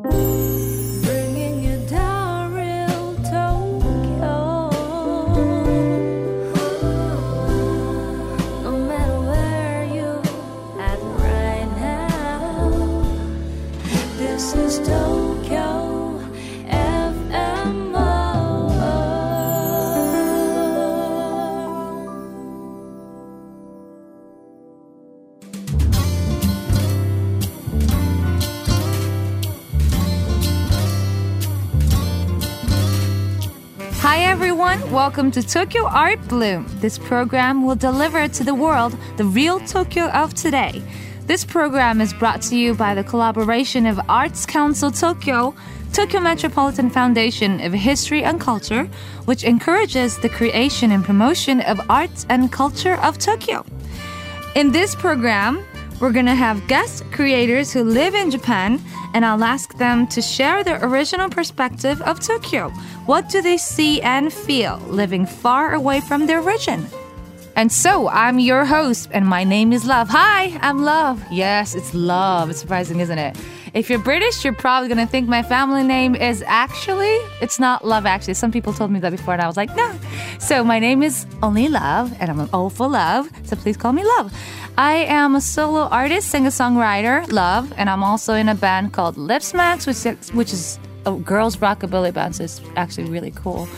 Bringing welcome to Tokyo Art Bloom. This program will deliver to the world the real Tokyo of today. This program is brought to you by the collaboration of Arts Council Tokyo, Tokyo Metropolitan Foundation of History and Culture, which encourages the creation and promotion of arts and culture of Tokyo. In this program, we're to have guest creators who live in Japan, and I'll ask them to share their original perspective of Tokyo. What do they see and feel living far away from their origin? And so, I'm your host, and my name is Love. Hi, I'm Love. Yes, it's Love. It's surprising, isn't it? If you're British, you're probably gonna think my family name is actually, it's not Love, actually. Some people told me that before, and I was like, no. So, my name is only Love, and I'm an for Love, so please call me Love. I am a solo artist, singer songwriter, Love, and I'm also in a band called Lipsmax, which is, which is a girls' rockabilly band, so it's actually really cool.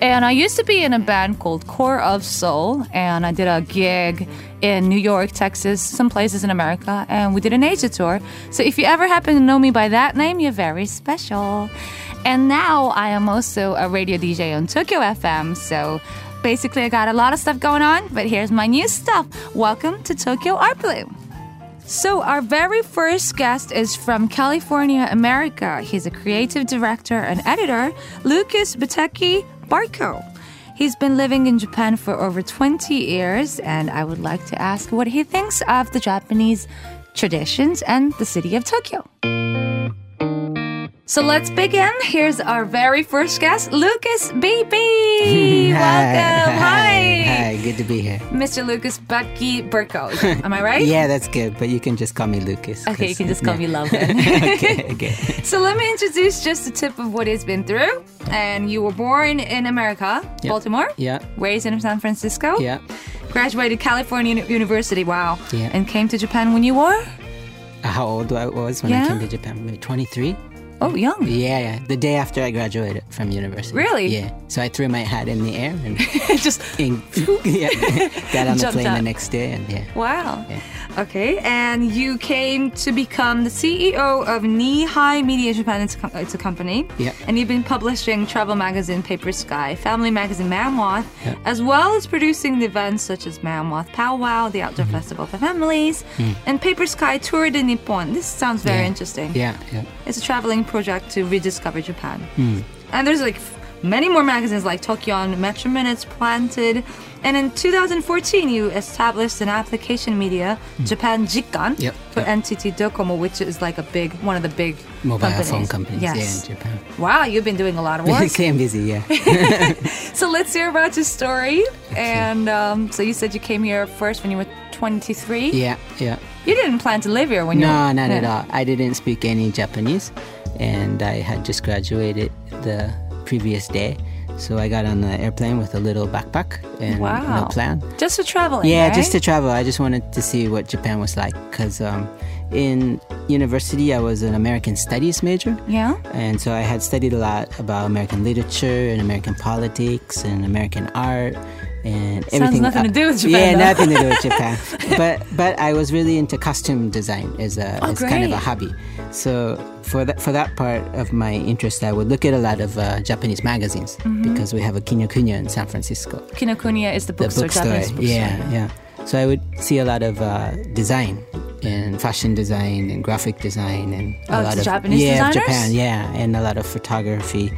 And I used to be in a band called Core of Soul, and I did a gig in New York, Texas, some places in America, and we did an Asia tour. So if you ever happen to know me by that name, you're very special. And now I am also a radio DJ on Tokyo FM, so basically I got a lot of stuff going on, but here's my new stuff. Welcome to Tokyo Art Bloom. So, our very first guest is from California, America. He's a creative director and editor, Lucas Bateki Barco. He's been living in Japan for over 20 years, and I would like to ask what he thinks of the Japanese traditions and the city of Tokyo. So let's begin. Here's our very first guest, Lucas BB. Welcome. Hi. Hi, good to be here. Mr. Lucas Badtke-Berkow. Am I right? Yeah, that's good, but you can just call me Lucas. Okay, you can just call yeah. me Love okay, okay. So let me introduce just a tip of what he's been through. And you were born in America, Yep. Baltimore. Yeah, Raised in San Francisco. yeah. Graduated California Uni- University. Wow. Yeah. And came to Japan when you were? How old I was when Yeah? I came to Japan? Maybe 23? Oh, young. Yeah, yeah. The day after I graduated from university. Really? Yeah. So I threw my hat in the air and, just and yeah, got on the plane the next day and yeah. wow. Yeah. Okay, and you came to become the CEO of Knee-High Media Japan. It's a, com- it's a company. Yeah. And you've been publishing travel magazine Paper Sky, family magazine Mammoth, Yeah. as well as producing the events such as Mammoth Powwow, the outdoor Mm-hmm. festival for families, and Paper Sky Tour de Nippon. This sounds very Mm. Yeah. interesting. Yeah, yeah. It's a traveling project to rediscover Japan. Hmm. And there's like many more magazines like Tokyo Metro Minutes, Planted. And in 2014, you established an application media, Japan Jikkan, Hmm. Yep, for yep. NTT Docomo, which is like a big, one of the big Mobile companies. phone companies Yes. yeah, in Japan. Wow, you've been doing a lot of work. Staying busy, yeah. so let's hear about your story. And um, so you said you came here first when you were 23. yeah, yeah. You didn't plan to live here when you No, were not at all. I didn't speak any Japanese, and I had just graduated the previous day. So I got on the airplane with a little backpack and Wow. no plan. Just for traveling. Yeah, right? just to travel. I just wanted to see what Japan was like because um, in university I was an American Studies major. Yeah. And so I had studied a lot about American literature and American politics and American art and everything. nothing to do with Yeah, Japan, though. nothing to do with Japan. but but I was really into costume design as a Oh, as kind of a hobby. So for that for that part of my interest, I would look at a lot of uh, Japanese magazines Mm-hmm. because we have a Kinokuniya in San Francisco Kinokuniya is the the bookstore, bookstore. Japanese bookstore. Yeah, yeah. So I would see a lot of uh, design and fashion design and graphic design and Oh, a lot of Japanese yeah, designers? Japan, yeah, and a lot of photography.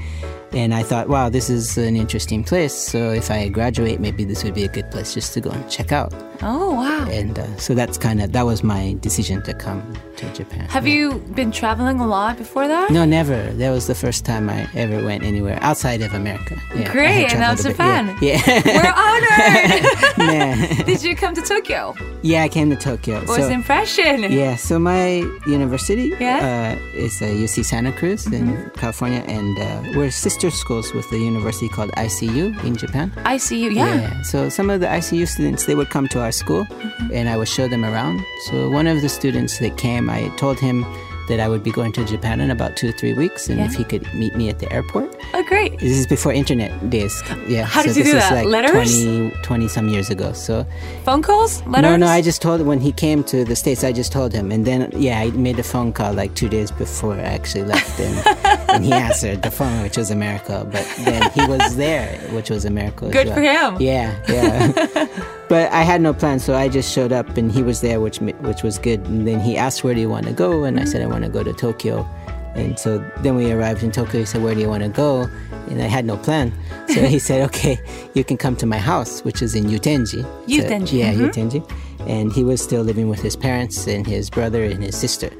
And I thought, wow, this is an interesting place. So if I graduate, maybe this would be a good place just to go and check out. Oh wow. And uh, so that's kind of that was my decision to come to Japan. Have you been traveling a lot before that? No, never. That was the first time I ever went anywhere outside of America. Yeah, Great, and now a bit. Japan. Yeah. We're honored. Yeah. yeah. Did you come to Tokyo? Yeah, I came to Tokyo. What was the impression? Yeah, so my university Yeah? uh, is uh, UC Santa Cruz in California, and uh, we're sister schools with the university called ICU in Japan. ICU, you. Yeah. So some of the ICU students they would come to our school, and I would show them around. So one of the students that came, I told him that I would be going to Japan in about two or three weeks, and Yeah. if he could meet me at the airport. Oh, great. This is before internet days. Yeah. How did so you this do that? Like Letters? 20, 20 some years ago. So Phone calls? Letters? no, no, I just told when he came to the States, I just told him. And then, yeah, I made a phone call like two days before I actually left. And, and he answered the phone, which was a miracle. But then he was there, which was a miracle. Good well. for him. Yeah, yeah. but I had no plan, so I just showed up and he was there, which which was good. And then he asked, Where do you want to go? And I said, I want to go to Tokyo. And so then we arrived in Tokyo. He said, Where do you want to go? And I had no plan. So he said, Okay, you can come to my house, which is in Yutenji. So- Yutenji, yeah, mhm. Yutenji. And he was still living with his parents and his brother and his sister.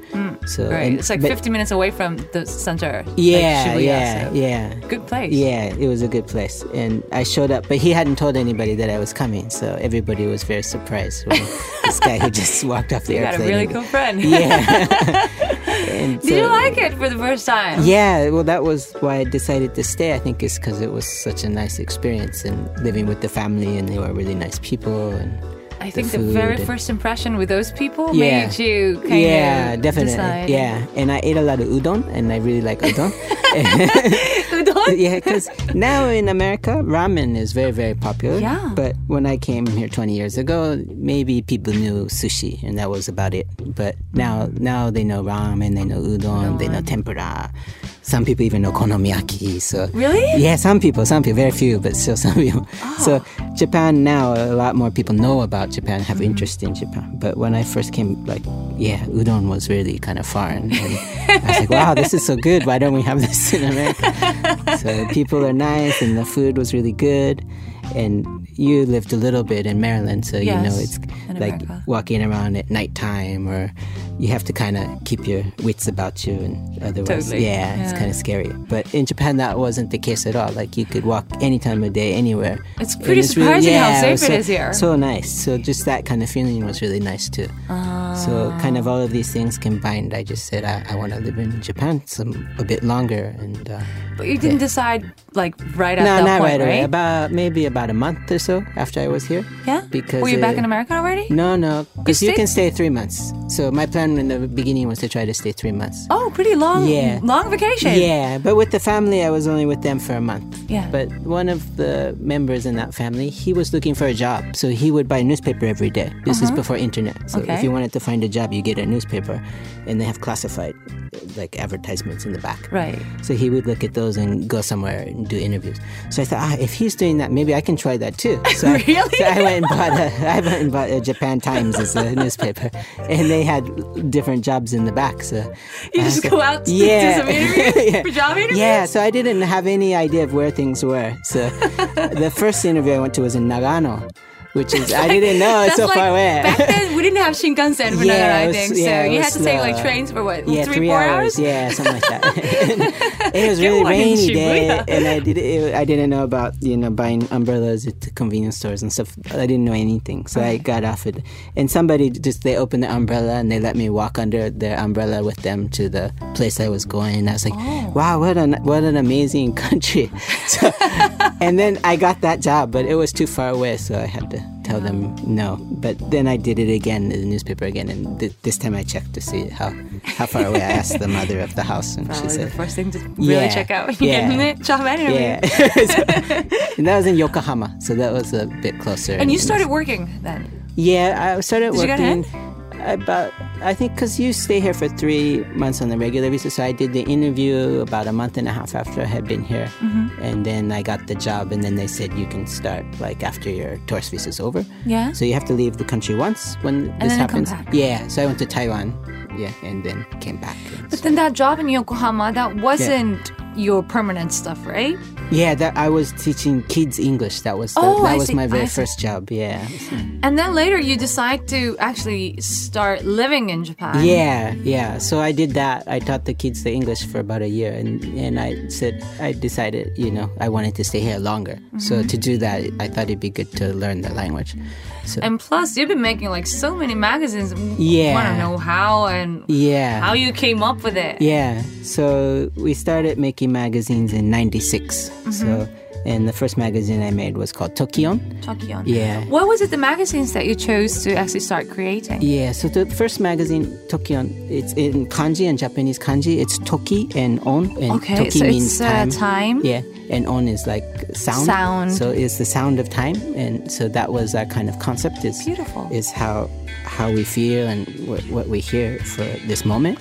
So Right. and- it's like but- 50 minutes away from the center. like Yeah, Shibuya, yeah, so yeah. Good place. Yeah, it was a good place. And I showed up, but he hadn't told anybody that I was coming. So everybody was very surprised when this guy who just walked off the You got a really cool friend. Yeah. Did you like it for the first time? Yeah, well, that was why I decided to stay. I think it's because it was such a nice experience and living with the family, and they were really nice people. And I think the the, very first impression with those people Yeah. made you kind of yeah, definitely. decide. Yeah, and I ate a lot of udon, and I really like udon. Udon? yeah, because now in America, ramen is very, very popular. Yeah. But when I came here 20 years ago, maybe people knew sushi, and that was about it. But now, now they know ramen, they know udon, they know tempura. Some people even know konomiyaki. So Really? yeah, some people, some people, very few, but still some people. Ah. So Japan now, a lot more people know about Japan, have interest in Japan. But when I first came, like, yeah, udon was really kind of foreign. And I was like, wow, this is so good. Why don't we have this in America? so people are nice, and the food was really good. And you lived a little bit in Maryland, so you know it's like America. walking around at nighttime, or you have to kind of keep your wits about you, and otherwise, Totally. yeah, it's kind of scary. But in Japan, that wasn't the case at all. Like you could walk any time of day, anywhere. It's pretty surprising how yeah, safe was it so, is here. So nice. So just that kind of feeling was really nice too. So kind of all of these things combined, I just said I, I want to live in Japan some a bit longer, and uh, But you didn't decide like right at no, that not point, right away. right? About maybe about a month or so after I was here. yeah. because, were you back uh, in America already? No, no, because you, stayed- can stay three months. So my plan in the beginning was to try to stay three months. Oh, pretty long. Yeah. Long vacation. Yeah, but with the family, I was only with them for a month. Yeah. But one of the members in that family, he was looking for a job, so he would buy a newspaper every day. This is before internet, so Uh-huh. Okay. if you wanted to find a job, you get a newspaper, and they have classified like advertisements in the back. Right. So he would look at those and go somewhere and do interviews. So I thought, ah, if he's doing that, maybe I can try that too. So I, Really? so I went and bought a, I went and bought a Japan Times as a newspaper, and they had different jobs in the back. So You I just said- go out to yeah. do some interviews? yeah. Job interviews? Yeah, so I didn't have any idea of where things were. So the first interview I went to was in Nagano, which is I didn't know it's so like, far away. Back then, we didn't have Shinkansen for Yeah, Nagano, I was- think. yeah, so you had to take like trains for what? yeah, three, three four hours. hours? Yeah, something like that. It was really rainy day, and I did. It, I didn't know about you know buying umbrellas at the convenience stores and stuff. I didn't know anything, so I got off it. And somebody just they opened the umbrella and they let me walk under their umbrella with them to the place I was going. And I was like, Oh. wow, what an what an amazing country. So, and then I got that job, but it was too far away, so I had to tell them no. But then I did it again in the newspaper again, and th- this time I checked to see how how far away. I asked the mother of the house, and she Probably the said, first thing to really Yeah, check out when you yeah. get in the. "Yeah." So- and that was in Yokohama, so that was a bit closer. And you started working then. Yeah, I started Did working about I think because you stay here for three months on the regular visa, so I did the interview about a month and a half after I had been here, Mm-hmm. and then I got the job, and then they said you can start like after your tourist visa is over. Yeah. So you have to leave the country once when this then come happens. back. Yeah, so I went to Taiwan, yeah, and then came back. And But then that job in Yokohama, that wasn't your permanent stuff, right? Yeah, that I was teaching kids English. That was the, Oh, that I was see, my very first job. Yeah. And then later you decide to actually start living in Japan. Yeah, yeah. So I did that. I taught the kids the English for about a year, and and I said I decided, you know, I wanted to stay here longer. So Mm-hmm. to do that, I thought it'd be good to learn the language. So And plus, you've been making like so many magazines. Yeah. I Want to know how and yeah, how you came up with it. yeah. So we started making magazines in '96. Mm-hmm. So and the first magazine I made was called Tokion. Tokion. Yeah. What was it, the magazines that you chose to actually start creating? Yeah, so the first magazine, Tokion, it's in kanji and Japanese kanji. It's Toki and On. And Okay, Toki so means it's uh, time. time. Yeah, and On is like sound. Sound. So it's the sound of time, and so that was that kind of concept. Is Beautiful. Is how how we feel and what, what we hear for this moment.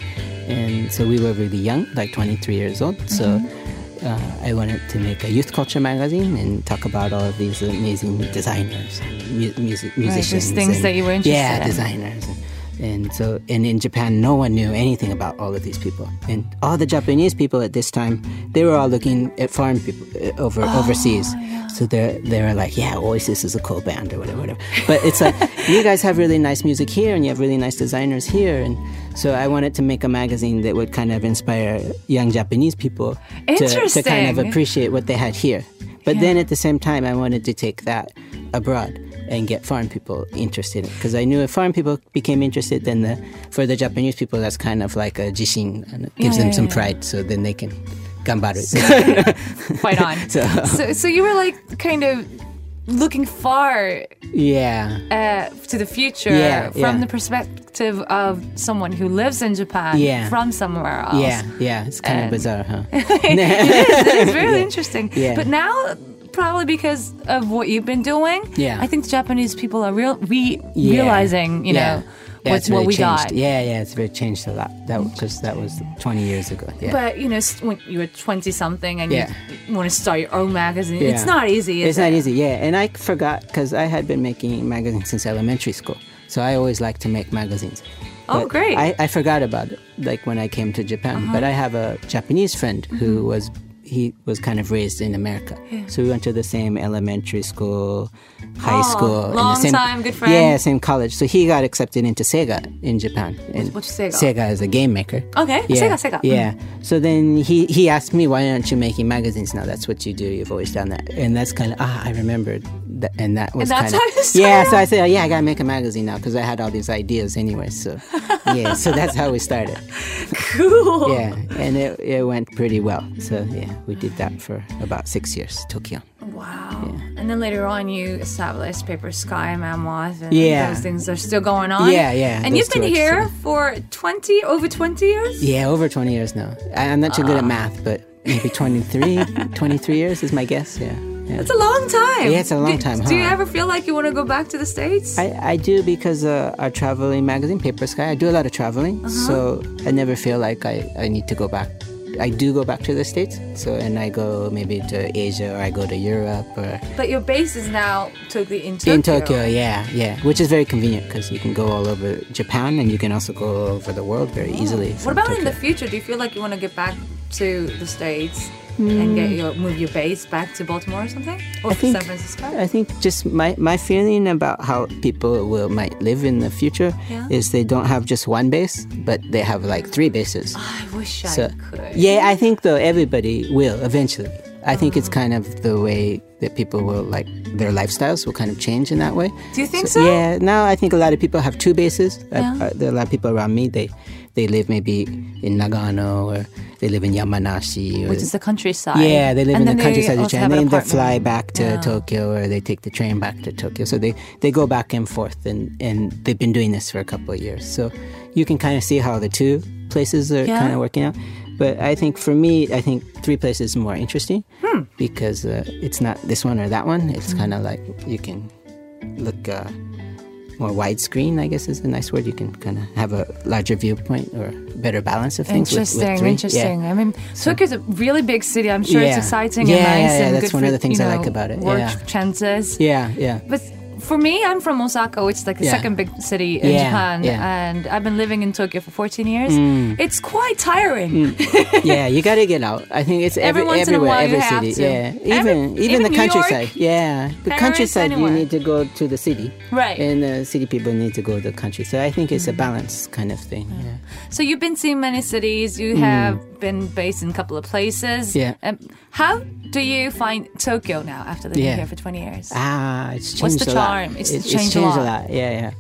And so we were really young, like 23 years old. So. Mm-hmm. Uh, I wanted to make a youth culture magazine and talk about all of these amazing designers, and mu- music, musicians, things and- that you were interested yeah, in. designers. And, and so, and in Japan, no one knew anything about all of these people. And all the Japanese people at this time, they were all looking at foreign people uh, over Oh, overseas. So they're they're like, yeah, Oasis is a cool band or whatever, whatever. But it's like you guys have really nice music here, and you have really nice designers here, and so I wanted to make a magazine that would kind of inspire young Japanese people to, to kind of appreciate what they had here. But then at the same time, I wanted to take that abroad and get foreign people interested. Because I knew if foreign people became interested, then the, for the Japanese people, that's kind of like a jishin and it gives Yeah, them yeah, some yeah. pride. So then they can gambaru. Quite on. So- so, so you were like kind of looking far yeah. uh, to the future Yeah, from yeah. the perspective of someone who lives in Japan Yeah. from somewhere else. Yeah, yeah, it's kind And- of bizarre, huh? it's very interesting. Yeah. But now, probably because of what you've been doing, Yeah. I think the Japanese people are real re- Yeah. realizing, you yeah. know, Yeah, what's it's what we changed. got. Yeah, yeah, it's really changed a lot. That because that was 20 years ago. Yeah. But you know, when you were twenty something and Yeah. you want to start your own magazine, Yeah. it's not easy. Is It's not easy, yeah. And I forgot because I had been making magazines since elementary school. So I always liked to make magazines. Oh, great. Uh-huh. I, I forgot about it, like when I came to Japan. But I have a Japanese friend who Mm-hmm. was he was kind of raised in America. So we went to the same elementary school, high Oh, school, long same, time, good friend. Yeah, same college. So he got accepted into Sega in Japan. And what's Sega? Sega is a game maker. Okay, Yeah, Sega, Sega. Yeah. So then he, he asked me, why aren't you making magazines now? That's what you do. You've always done that. And that's kind of, ah, I remembered. That, and that was kind of, yeah. So I said, oh, yeah, I got to make a magazine now because I had all these ideas anyway. So, yeah. So that's how we started. Cool. Yeah. And it, it went pretty well. So, yeah, we did that for about six years, Tokyo. Wow. And then later on, you established Paper Sky, Memoirs, and Yeah. those things are still going on. Yeah, yeah, And you've been here still- for 20, over 20 years? Yeah, over 20 years now. I, I'm not too Ah. good at math, but maybe 23, 23 years is my guess. Yeah. yeah. It's a long time. Yeah, it's a long Do- time, Do you ever feel like you want to go back to the States? I, I do because uh, our traveling magazine, Paper Sky, I do a lot of traveling. Uh-huh. So I never feel like I, I need to go back. I do go back to the States. So, and I go maybe to Asia or I go to Europe or but your base is now totally in Tokyo. in Tokyo. Yeah, yeah. Which is very convenient because you can go all over Japan and you can also go all over the world very easily. What about in the future? Do you feel like you want to get back to the States and get your move your base back to Baltimore or something, or I think, San Francisco? I think just my, my feeling about how people will might live in the future Yeah. is they don't have just one base, but they have like three bases. I wish I could. yeah, I think though everybody will eventually. I think it's kind of the way that people will like their lifestyles will kind of change in that way. Do you think so? Yeah. Now I think a lot of people have two bases. Uh, Yeah. uh, there are a lot of people around me. They they live maybe in Nagano or they live in Yamanashi. Or, Which is the countryside. yeah, they live And in the countryside of Japan. an And then they fly back to Yeah. Tokyo or they take the train back to Tokyo. So they, they go back and forth and, and they've been doing this for a couple of years. So you can kind of see how the two places are Yeah. kind of working out. But I think for me, I think three places is more interesting Hmm. because uh, it's not this one or that one. It's kind of like you can look uh, more widescreen, I guess is a nice word. You can kind of have a larger viewpoint or better balance of things. with- with Interesting. Yeah. interesting. I mean, Tokyo's a really big city. I'm sure it's exciting Yeah, and nice yeah, yeah, and that's one for, of the things you I like about it, Work yeah. chances. Yeah, yeah. But for me, I'm from Osaka, which is like the Yeah. second big city in Yeah, Japan, yeah. Mm. and I've been living in Tokyo for 14 years. It's quite tiring. yeah, you got to get out. I think it's every, Every once in a everywhere, while every city. Yeah, Every- even even, even the New York, countryside. yeah, the Paris, countryside. anywhere. You need to go to the city, Right. And the city people need to go to the country. So I think Mm. it's a balance kind of thing. Yeah. So you've been seeing many cities. You have been based in a couple of places. Mm. Yeah. Um, how do you find Tokyo now after living here for 20 years? Ah, it's changed What's the a charm? Lot. It's It- changed a lot. Yeah, yeah.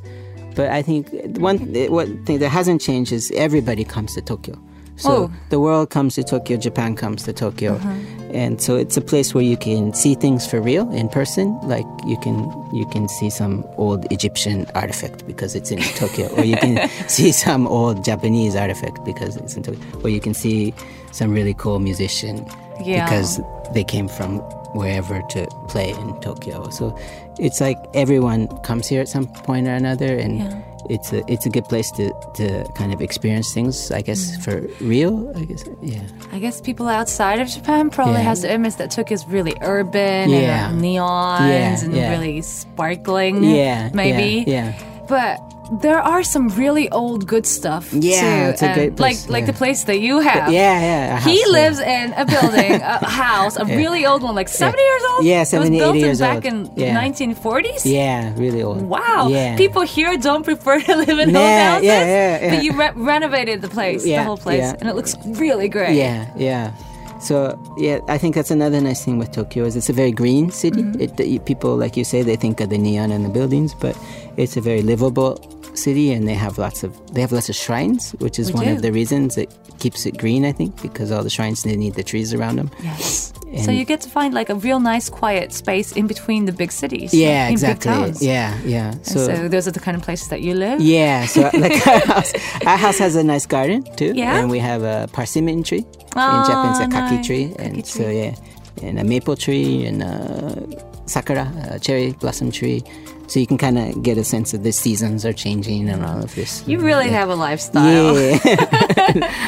But I think one one thing that hasn't changed is everybody comes to Tokyo. So Oh. the world comes to Tokyo, Japan comes to Tokyo, Uh-huh. and so it's a place where you can see things for real in person. Like you can you can see some old Egyptian artifact because it's in Tokyo, or you can see some old Japanese artifact because it's in Tokyo, or you can see some really cool musician Yeah. because they came from wherever to play in Tokyo. So it's like everyone comes here at some point or another, and Yeah. it's a it's a good place to to kind of experience things. I guess Mm. for real. I guess yeah. I guess people outside of Japan probably Yeah. has the image that Tokyo is really urban Yeah. and neons Yeah, and really sparkling. Yeah, maybe. yeah. But there are some really old good stuff. Yeah, too. it's a and great place, Like like yeah. the place that you have. Yeah, yeah. He yeah. lives in a building, a house, a really old one, like 70 years old? Yeah, It 70, was built 80 in back old. in Yeah. 1940s? Yeah, really old. Wow. Yeah. People here don't prefer to live in Yeah, old houses. yeah, yeah, yeah. But you re- renovated the place, the whole place, yeah. and it looks really great. Yeah, yeah. So yeah, I think that's another nice thing with Tokyo is it's a very green city. Mm-hmm. It, the- people, like you say, they think of the neon and the buildings, but it's a very livable city, and they have lots of they have lots of shrines, which is We one do. of the reasons it keeps it green. I think because all the shrines they need the trees around them. Yes. And- so you get to find like a real nice quiet space in between the big cities. Yeah, exactly. Yeah, yeah. And so, those are the kind of places that you live. Yeah, so like our house, our house has a nice garden too, Yeah? and we have a persimmon tree. Oh, in Japanese, a kaki nice. tree, Kaki and so yeah, and a maple tree and a sakura, a cherry blossom tree. So you can kind of get a sense of the seasons are changing and all of this. You really have a lifestyle. Yeah,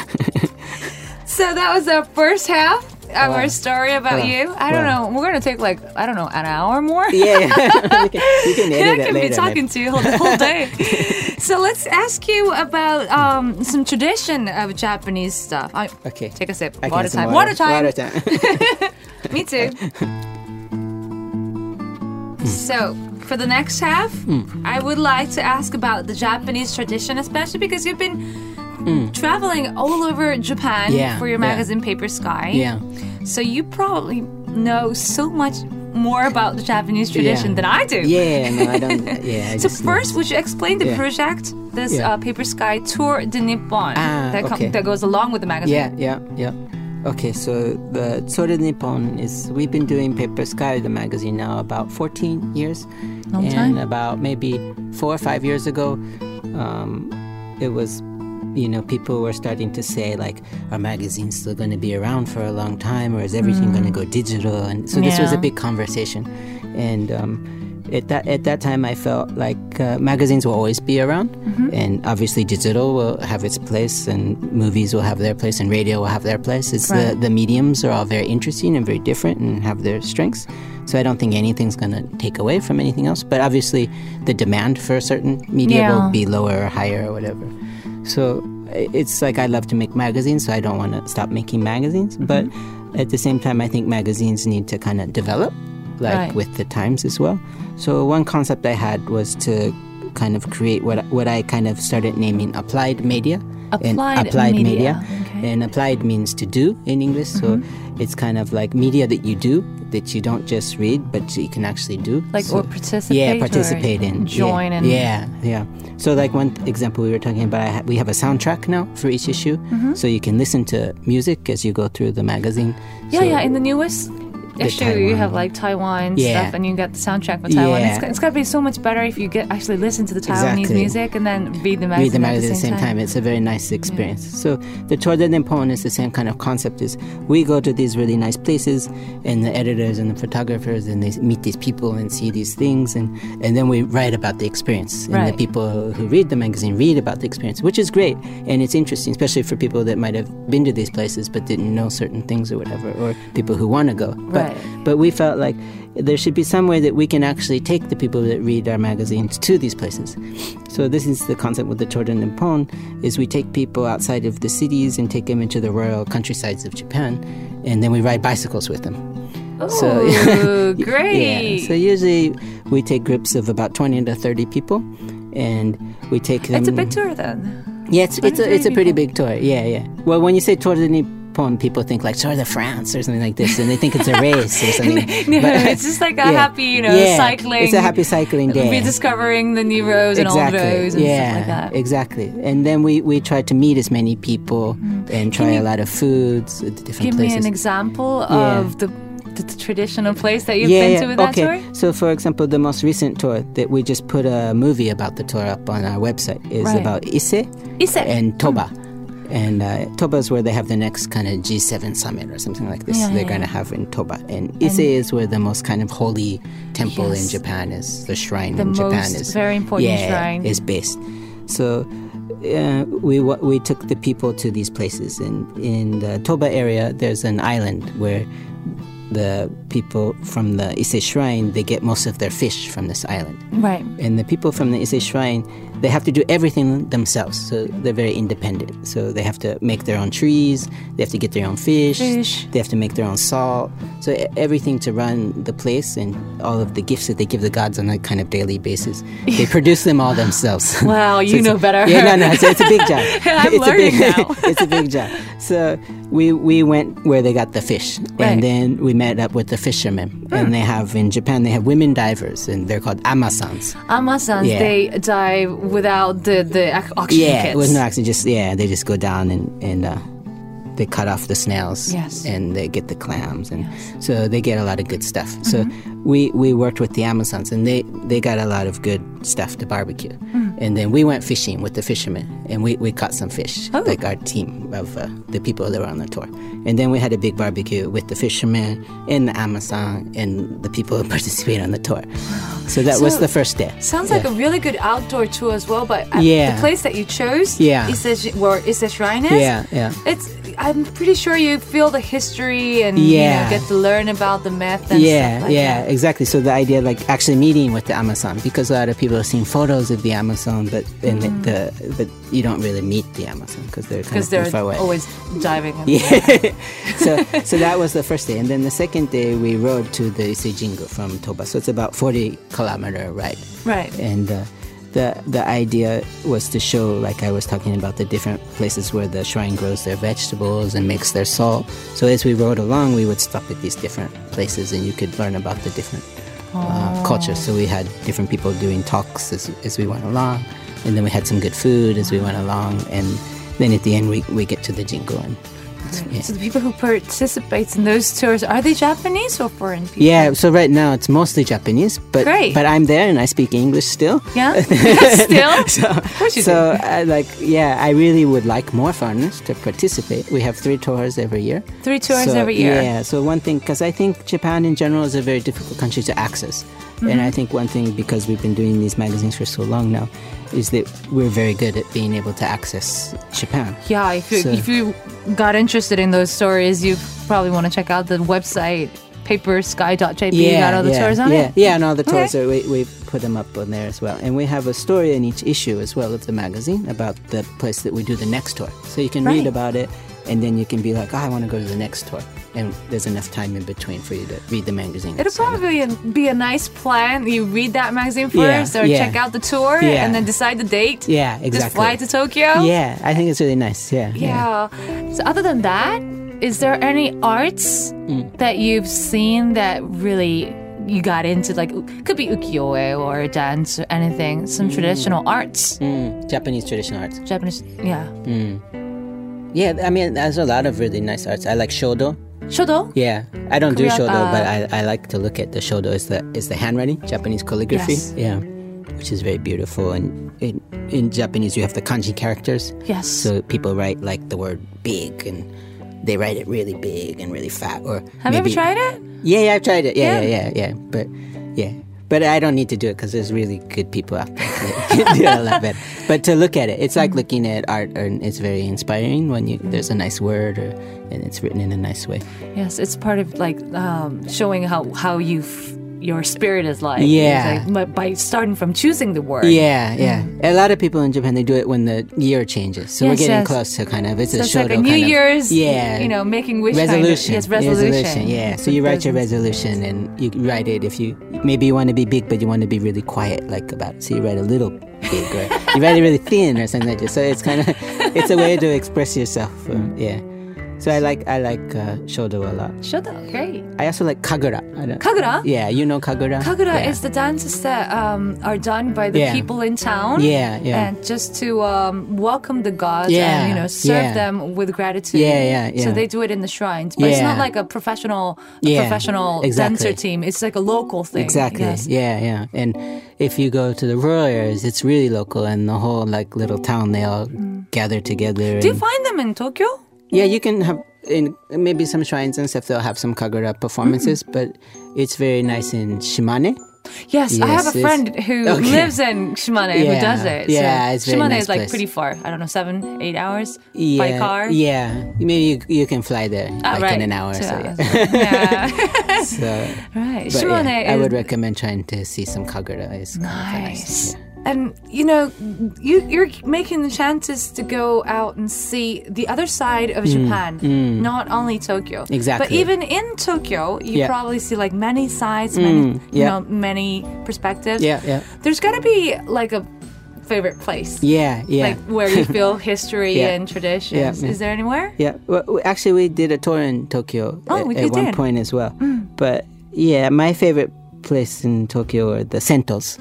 So that was the first half of Wow. our story about Wow. you. I don't Wow. know. We're gonna take like I don't know an hour more. yeah. you can, you can edit I could later. be talking to you the whole day. so let's ask you about um, some tradition of Japanese stuff. I, Okay. Take a sip. Can Water time. Water time. Water time. Me too. So, for the next half. I would like to ask about the Japanese tradition, especially because you've been traveling all over Japan. Yeah, for your yeah. magazine Paper Sky. yeah. So, you probably know so much more about the Japanese tradition Yeah. than I do. Yeah, no, I don't. Yeah. I So just- first, would you explain the Yeah. project, this Yeah. uh, Paper Sky Tour de Nippon Ah, that, com- okay. that goes along with the magazine? Yeah, yeah, yeah. Okay, so the Tour de Nippon is we've been doing Paper Sky, the magazine, now about 14 years. Long and time. about maybe four or five years ago, um, it was, you know, people were starting to say like, "Are magazines still going to be around for a long time, or is everything going to go digital?" And so this was Mm. A big conversation, and. Um, at that at that time, I felt like uh, magazines will always be around, Mm-hmm. and obviously digital will have its place, and movies will have their place, and radio will have their place. It's the Right. the mediums are all very interesting and very different, and have their strengths. So I don't think anything's going to take away from anything else. But obviously, the demand for a certain media Yeah. will be lower or higher or whatever. So it's like I love to make magazines, so I don't want to stop making magazines. Mm-hmm. But at the same time, I think magazines need to kind of develop, like Right. with the times as well. So one concept I had was to kind of create what what I kind of started naming applied media. and Applied applied media, media. okay. Mm-hmm. And applied means to do in English. So it's kind of like media that you do that you don't just read, but you can actually do. Like, So- or participate? yeah, participate in. Join yeah, and. Yeah, yeah. So, like one example we were talking about, I ha- we have a soundtrack now for each issue, Mm-hmm. so you can listen to music as you go through the magazine. Yeah, So- yeah. In the newest issue, you Taiwan. have like Taiwan Yeah. stuff, and you get the soundtrack for Taiwan. Yeah. It's, it's got to be so much better if you get actually listen to the Taiwanese Exactly. music and then read the magazine, read the magazine at the same time. It's a very nice experience. So the Tour de Nippon is the same kind of concept. Is we go to these really nice places, and the editors and the photographers, and they meet these people and see these things, and and then we write about the experience. And Right. the people who read the magazine read about the experience, which is great, and it's interesting, especially for people that might have been to these places but didn't know certain things or whatever, or people who want to go. But Right. But we felt like there should be some way that we can actually take the people that read our magazines to these places. So this is the concept with the Tour de Nippon is we take people outside of the cities and take them into the rural countrysides of Japan and then we ride bicycles with them. So- oh, great. Yeah. So usually we take groups of about 20 to 30 people and we take them it's a big tour then. yeah, it's it's a, it's a pretty big tour. Yeah, yeah. Well, when you say Tour Nippon, people think like Tour de France or something like this, and they think it's a race or something. No, But- it's just like a yeah. happy, you know, Yeah, cycling. It's a happy cycling day. Rediscovering the new roads and old roads and yeah, stuff like that. exactly. And then we we try to meet as many people and try a lot of foods at different Mm. Give me places. an example Yeah. of the, the, traditional place that you've yeah, been to with that okay. tour. So, for example, the most recent tour that we just put a movie about the tour up on our website is Right. about Ise Ise. and Toba. And uh, Toba is where they have the next kind of G7 summit or something like this. Yeah, They're yeah, going to have in Toba. And Ise is where the most kind of holy temple in Japan is. The shrine The in Japan is very important yeah, shrine. is based. So uh, we we took the people to these places. And in the Toba area, there's an island where the people from the Ise shrine they get most of their fish from this island. Right. And the people from the Ise shrine, they have to do everything themselves. So they're very independent. So they have to make their own trees, they have to get their own fish, Fish. they have to make their own salt. So everything to run the place and all of the gifts that they give the gods on a kind of daily basis, they produce them all themselves. Wow, So you know better. Yeah, no, no, it's, it's a big job. I'm it's a big, learning now. it's a big job. So we we went where they got the fish, Right. and then we met up with the fishermen. And hmm. they have in Japan they have women divers, and they're called amasans. Amazons, Yeah. they dive without the, the oxygen Yeah, kits. with no oxygen, just yeah, they just go down and and uh, they cut off the snails. Yes. and they get the clams, and so they get a lot of good stuff. So we we worked with the amasans, and they they got a lot of good stuff to barbecue. And then we went fishing with the fishermen, and we, we caught some fish, Oh. like our team of uh, the people that were on the tour. And then we had a big barbecue with the fishermen and the amasan and the people who participated on the tour. So that was the first day. Sounds like a really good outdoor tour as well. But uh, Yeah. the place that you chose, Yeah. is the sh- where is the shrine is. Yeah, yeah. It's. I'm pretty sure you feel the history and Yeah. you know, get to learn about the myth and yeah, stuff like yeah, that. exactly. So the idea, like actually meeting with the amasan, because a lot of people have seen photos of the amasan, but then the, the but you don't really meet the amasan because they're kind Because of they're far away. always diving. yeah. so so that was the first day, and then the second day we rode to the Ise Jingu from Toba. So it's about forty kilometer ride, Right. and. Uh, the, the idea was to show, like I was talking about, the different places where the shrine grows their vegetables and makes their salt. So as we rode along, we would stop at these different places, and you could learn about the different uh, cultures. So we had different people doing talks as, as we went along, and then we had some good food as we went along, and then at the end we, we get to the jingu and yeah. So the people who participate in those tours are they Japanese or foreign people? Yeah, so right now it's mostly Japanese, but Great. but I'm there and I speak English still. Yeah. Still. So, of course you so do. uh, like yeah, I really would like more foreigners to participate. We have three tours every year. Three tours So, every year. Yeah. So one thing, because I think Japan in general is a very difficult country to access, Mm-hmm. and I think one thing because we've been doing these magazines for so long now, is that we're very good at being able to access Japan. Yeah, if you, So- if you got interested in those stories, you probably want to check out the website papersky.jp. got all the yeah, tours on yeah, it. Yeah, and all the Okay. tours are we we put them up on there as well, and we have a story in each issue as well of the magazine about the place that we do the next tour, so you can Right. read about it, and then you can be like, oh, I want to go to the next tour, and there's enough time in between for you to read the magazine. It'll probably be a, be a nice plan. You read that magazine Yeah, first, or yeah. check out the tour, Yeah. and then decide the date. Yeah, exactly. Just fly to Tokyo. Yeah, I think it's really nice. Yeah, Yeah. So other than that, is there any arts Mm. that you've seen that really you got into? Like could be ukiyo-e or dance or anything. Some traditional arts. Mm, Japanese traditional arts. Japanese. Yeah. Yeah, I mean, there's a lot of really nice arts. I like shodo. Shodo. Yeah, I don't do shodo, uh, but I, I like to look at the shodo. Is the is the handwriting Japanese calligraphy? Yes. Yeah, which is very beautiful. And in, in Japanese, you have the kanji characters. Yes. So people write like the word big, and they write it really big and really fat. Or Have you ever maybe- tried it? Yeah, yeah, I've tried it. Yeah, Yeah. yeah, yeah, yeah. But yeah, but I don't need to do it because there's really good people out there can do a lot. But to look at it, it's like looking at art, and it's very inspiring when you there's a nice word or and it's written in a nice way. Yes, it's part of like um, showing how how you f- your spirit is like. Yeah. Like, by starting from choosing the word. Yeah, yeah. A lot of people in Japan they do it when the year changes, so we're getting yes. close to kind of it's So a it's like a New kind of- Year's, yeah, you know, making wish kind of- resolution. yes, resolution. Yeah. So you write your resolution and you write it if you maybe you want to be big but you want to be really quiet like about it. So you write a little big or you write it really thin or something like that. So it's kind of it's a way to express yourself. um, yeah. So I like I like uh, shodo a lot. Shodo, great. I also like kagura. Kagura? Yeah, you know kagura. Kagura yeah. is the dances that um, are done by the Yeah. people in town. Yeah, yeah. And just to um, welcome the gods Yeah, and you know serve them with gratitude. Yeah, yeah, yeah. So they do it in the shrines, but it's not like a professional, a professional exactly. dancer team. It's like a local thing. Exactly. Yes. Yeah, yeah. And if you go to the rural areas, it's really local, and the whole like little town they all gather together. Mm. Do you find them in Tokyo? Yeah, you can have in maybe some shrines and stuff. They'll have some kagura performances, Mm-hmm. but it's very nice in Shimane. Yes, I have a friend who Okay. lives in Shimane who does it. yeah, so it's very Shimane nice is like place. pretty far. I don't know, seven, eight hours Yeah, by car. Yeah, maybe you, you can fly there Ah, like right. in an hour. Two So, hours. yeah. yeah. so right. Shimane yeah, I would recommend trying to see some kagura. It's kind of Nice. And you know, you you're making the chances to go out and see the other side of Japan, not only Tokyo. Mm, Exactly. But even in Tokyo, you Yeah. Mm, probably see like many sides, many you yeah. know, many perspectives. Yeah, yeah. There's got to be like a favorite place. Yeah, yeah. Like where you feel history Yeah. and traditions. Is there anywhere? Yeah, well, actually, we did a tour in Tokyo Oh, at, at one did? point as well. But yeah, my favorite place in Tokyo are the sentos.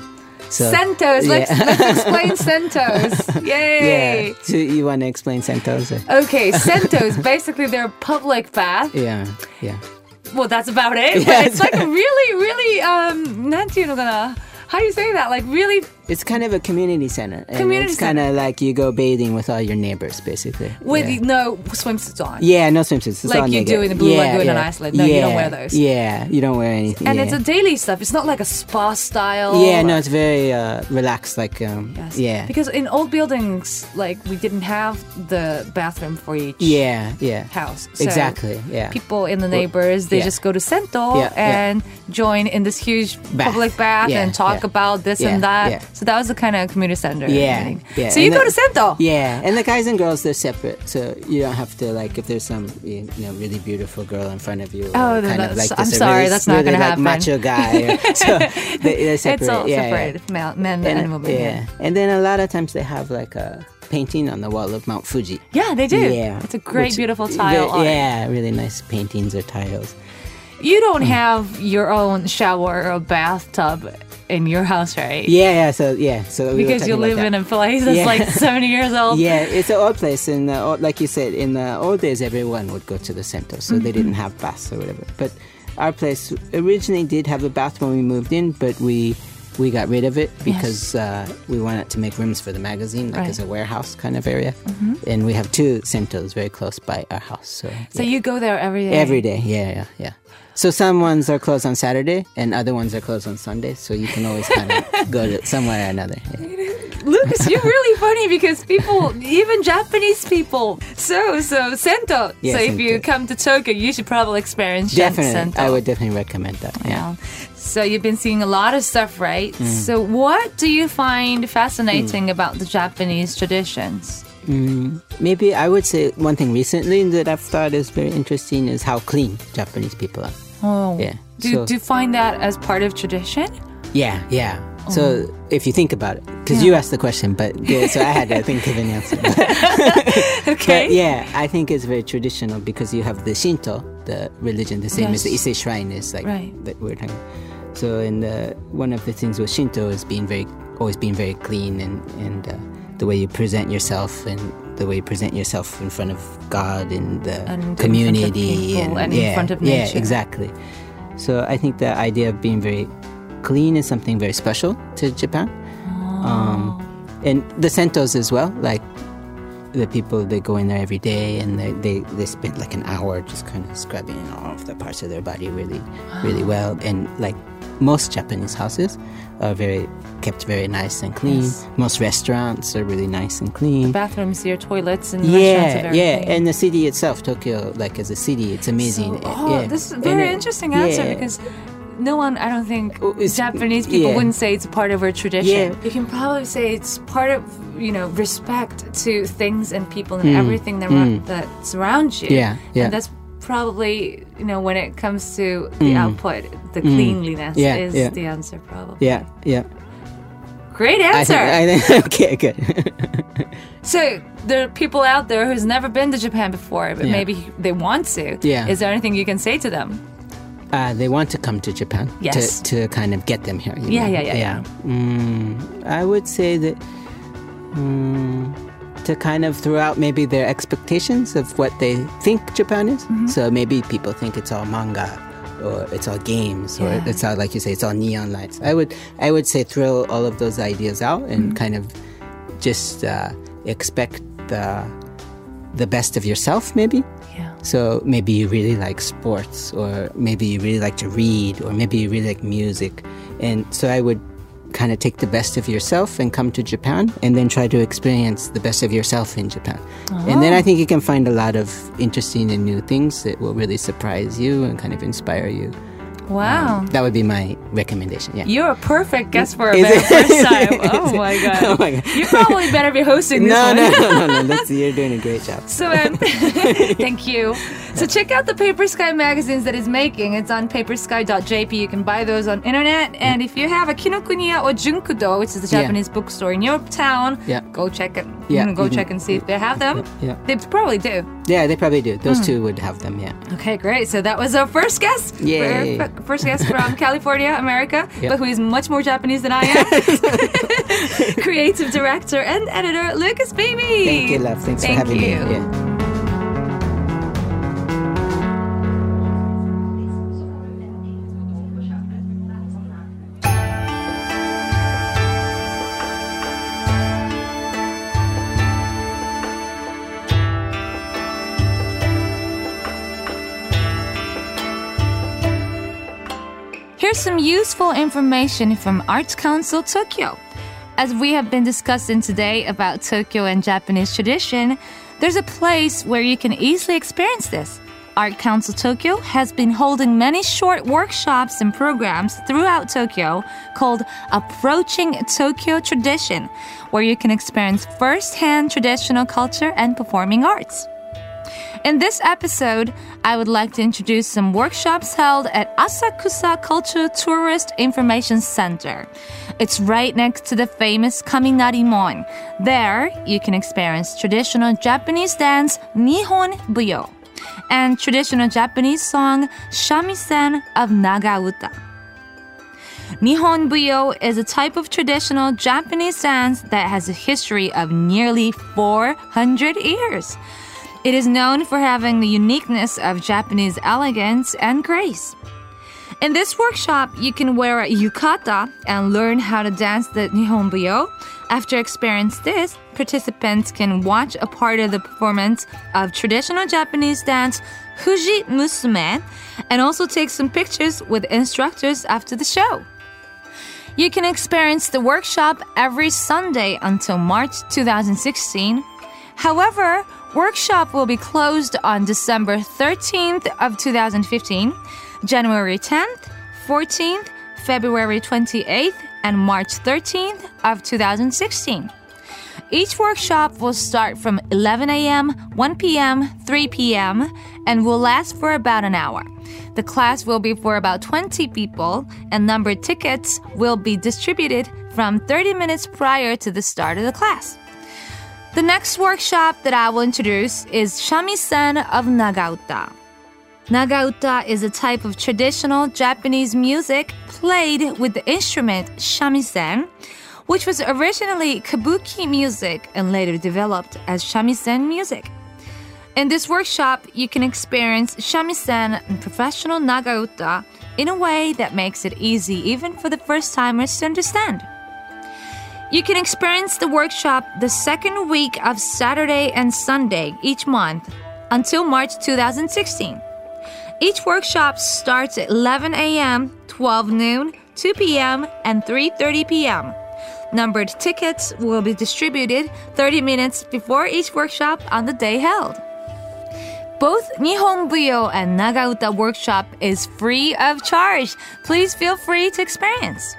So, sentos. Yeah. Let's, let's, explain sentos. Yay! Yeah. So you want to explain sentos? Okay, sentos. basically, they're a public bath. Yeah, yeah. Well, that's about it. Yeah, it's like really, really, um, How do you say that? Like really it's kind of a community center. Community it's kind of like you go bathing with all your neighbors, basically. with yeah. no swimsuits on. yeah, no swimsuits. It's Like you naked. do in the Blue yeah, Lagoon in. Iceland. No, you don't wear those. Yeah, you don't wear anything. And yeah. it's a daily stuff. It's not like a spa style. yeah, no, it's very uh, relaxed. Like, um, Yes. yeah, Because in old buildings, like we didn't have the bathroom for each yeah, yeah. house. So Exactly. Yeah. People in the neighbors, they yeah. just go to Sento Yeah, yeah. and join in this huge Bath. public bath Yeah, and talk yeah. about this Yeah, and that. Yeah. So that was the kind of community center. Yeah, yeah. So you And go the- to Sento. Yeah, and the guys and girls they're separate, so you don't have to like if there's some you know really beautiful girl in front of you. Oh, kind of that's- like I'm sorry, really, that's not really, gonna like, happen. Macho guy, or, so they, they're separate. It's all yeah, separated, ma- men and, And, women. yeah, Yeah. and then a lot of times they have like a painting on the wall of Mount Fuji. yeah, they do. Yeah, It's a great, which- beautiful tile. Yeah, really nice paintings or tiles. You don't hmm. have your own shower or bathtub in your house, right? Yeah, yeah. So yeah, so we Because you live in a place that's Yeah. like 70 years old. Yeah, it's an old place, and uh, like you said, in the old days, everyone would go to the sento, so they Mm-hmm. didn't have baths or whatever. But our place originally did have a bath when we moved in, but we we got rid of it because uh, we wanted to make rooms for the magazine, like Right. Mm-hmm. as a warehouse kind of area. And we have two sentos very close by our house, so, So yeah. you go there every day. every day, yeah, yeah, yeah. So some ones are closed on Saturday, and other ones are closed on Sunday. So you can always kind of go to somewhere or another. Yeah. Lucas, you're really funny because people, even Japanese people, so so sento. Yeah, so if you come to Tokyo, you should probably experience Definitely, sento. I would definitely recommend that. Yeah. Yeah. So you've been seeing a lot of stuff, right? Mm. So what do you find fascinating about the Japanese traditions? Maybe I would say one thing recently that I've thought is very interesting is how clean Japanese people are. Oh, Yeah. Do, so, do you find that as part of tradition? yeah, yeah. So if you think about it, because you asked the question, but yeah, so I had to think of an answer. Okay. But yeah, I think it's very traditional because you have the Shinto, the religion, the same as the Yes. Ise shrine is like Right. that we're talking. So in the one of the things with Shinto is being very always being very clean and and uh, the way you present yourself and the way you present yourself in front of God and the And in front of community people and in yeah, front of yeah, exactly. So I think the idea of being very clean is something very special to Japan. Um, and the sentos as well, like the people they go in there every day and they, they, they spend like an hour just kind of scrubbing off the parts of their body really really well and like most Japanese houses are very kept very nice and clean. Yes. Most restaurants are really nice and clean. Bathrooms, your toilets, and restaurants are Yeah, very yeah, clean. and the city itself, Tokyo, like as a city, it's amazing. So- oh, yeah. this is a And very it- interesting answer yeah. because no one, I don't think, Oh, it's- Japanese people yeah. wouldn't say it's part of our tradition. Yeah. You can probably say it's part of, you know, respect to things and people and hmm. everything that, ra- hmm. that surrounds you. Yeah, yeah. And that's probably, you know, when it comes to the output, the cleanliness Hmm. Yeah, is yeah. the answer, probably. yeah, yeah. Great I answer. think, I think, okay, good. so there are people out there who's never been to Japan before, but Yeah. maybe they want to. Yeah. Is there anything you can say to them? uh, they want to come to Japan Yes. to, to kind of get them here. Yeah, yeah, yeah, yeah. Mm, I would say that mm, to kind of throw out maybe their expectations of what they think Japan is. Mm-hmm. So maybe people think it's all manga or it's all games or it's all like you say it's all neon lights. I would I would say throw all of those ideas out Mm-hmm. and kind of just uh, expect the the best of yourself maybe. Yeah. So maybe you really like sports, or maybe you really like to read, or maybe you really like music. And so I would kind of take the best of yourself and come to Japan and then try to experience the best of yourself in Japan. And then I oh. think you can find a lot of interesting and new things that will really surprise you and kind of inspire you. Wow. That would be my recommendation. Yeah. You're a perfect guest for a very first time. Oh my god. Oh my God. You probably better be hosting this No, one. no, no, no, no. That's, you're doing a great job. So um, thank you. So check out the Paper Sky magazines that it's making. It's on papersky.jp. You can buy those on internet. And if you have a Kinokuniya or Junkudo, which is the Yeah. Japanese bookstore in your town, Yeah. go check it. Yeah, Yeah, go you can- check and see if they have them. Yeah. They probably do. Yeah, they probably do. Those hmm. two would have them, yeah. Okay, great. So that was our first guest. F- First guest from California, America, Yep. but who is much more Japanese than I am. Creative director and editor Lucas BB. Thank you, love. Thanks Thank for having you. me. Yeah. Here's some useful information from Arts Council Tokyo. As we have been discussing today about Tokyo and Japanese tradition, there's a place where you can easily experience this. Art Council Tokyo has been holding many short workshops and programs throughout Tokyo called Approaching Tokyo Tradition, where you can experience firsthand traditional culture and performing arts. In this episode, I would like to introduce some workshops held at Asakusa Culture Tourist Information Center. It's right next to the famous Kaminari Mon. There, you can experience traditional Japanese dance Nihon Buyo and traditional Japanese song Shamisen of Nagauta. Nihon Buyo is a type of traditional Japanese dance that has a history of nearly 400 years. It is known for having the uniqueness of Japanese elegance and grace. In this workshop, you can wear a yukata and learn how to dance the Nihon Buyo. After experience this, participants can watch a part of the performance of traditional Japanese dance Fuji Musume and also take some pictures with instructors after the show. You can experience the workshop every Sunday until March 2016. However, workshop will be closed on December 13th of 2015, January 10th, 14th, February 28th, and March 13th of 2016. Each workshop will start from 11 a.m., 1 p.m., 3 p.m., and will last for about an hour. The class will be for about 20 people, and numbered tickets will be distributed from 30 minutes prior to the start of the class. The next workshop that I will introduce is Shamisen of Nagauta. Nagauta is a type of traditional Japanese music played with the instrument shamisen, which was originally kabuki music and later developed as shamisen music. In this workshop, you can experience shamisen and professional Nagauta in a way that makes it easy even for the first timers to understand. You can experience the workshop the second week of Saturday and Sunday each month until March 2016. Each workshop starts at 11 a.m., 12 noon, 2 p.m., and 3:30 p.m. Numbered tickets will be distributed 30 minutes before each workshop on the day held. Both Nihonbuyo and Nagauta workshop is free of charge. Please feel free to experience.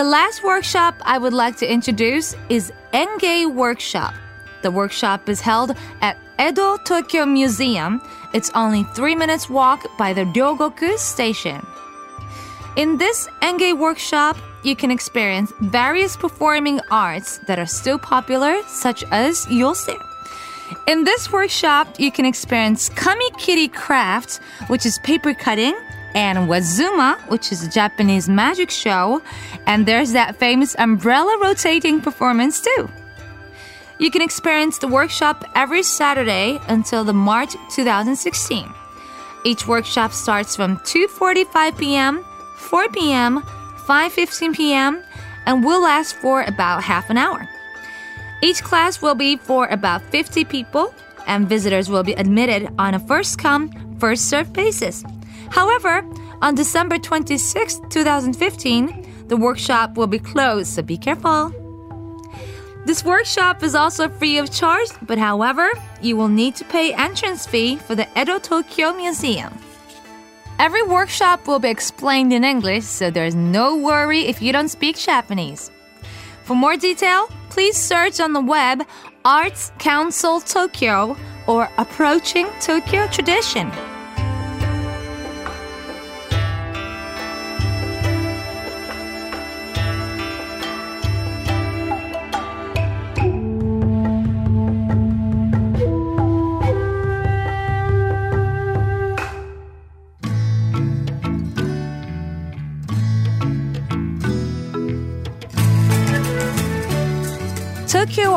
The last workshop I would like to introduce is Engei Workshop. The workshop is held at Edo Tokyo Museum. It's only three minutes walk by the Ryogoku station. In this Engei workshop, you can experience various performing arts that are still popular, such as yose. In this workshop, you can experience kamikiri craft, which is paper cutting, and wazuma, which is a Japanese magic show, and there's that famous umbrella rotating performance too. You can experience the workshop every Saturday until the March 2016. Each workshop starts from 2:45 p.m., 4 p.m., 5:15 p.m., and will last for about half an hour. Each class will be for about 50 people, and visitors will be admitted on a first come, first served basis. However, on December 26, 2015, the workshop will be closed, so be careful. This workshop is also free of charge, but however, you will need to pay entrance fee for the Edo Tokyo Museum. Every workshop will be explained in English, so there's no worry if you don't speak Japanese. For more detail, please search on the web Arts Council Tokyo or Approaching Tokyo Tradition.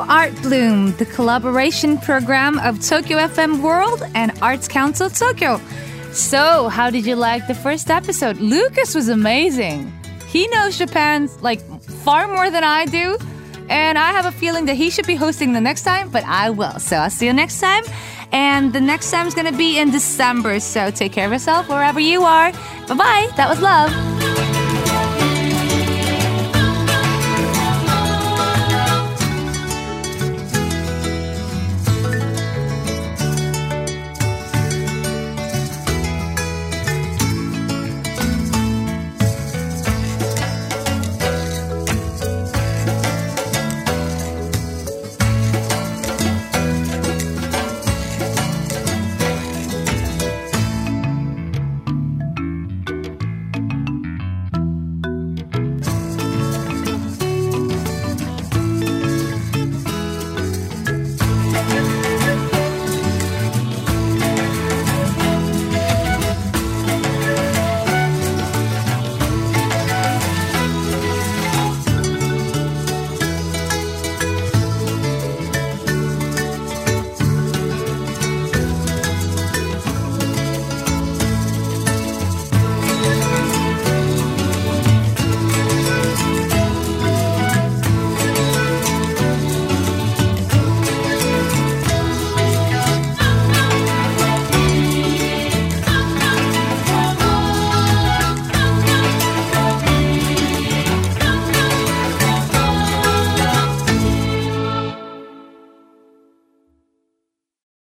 Art Bloom, the collaboration program of Tokyo FM World and Arts Council Tokyo. So, how did you like the first episode? Lucas was amazing. He knows Japan like far more than I do, and I have a feeling that he should be hosting the next time, but I will. So, I'll see you next time. And the next time is going to be in December, so take care of yourself wherever you are. Bye bye. That was love.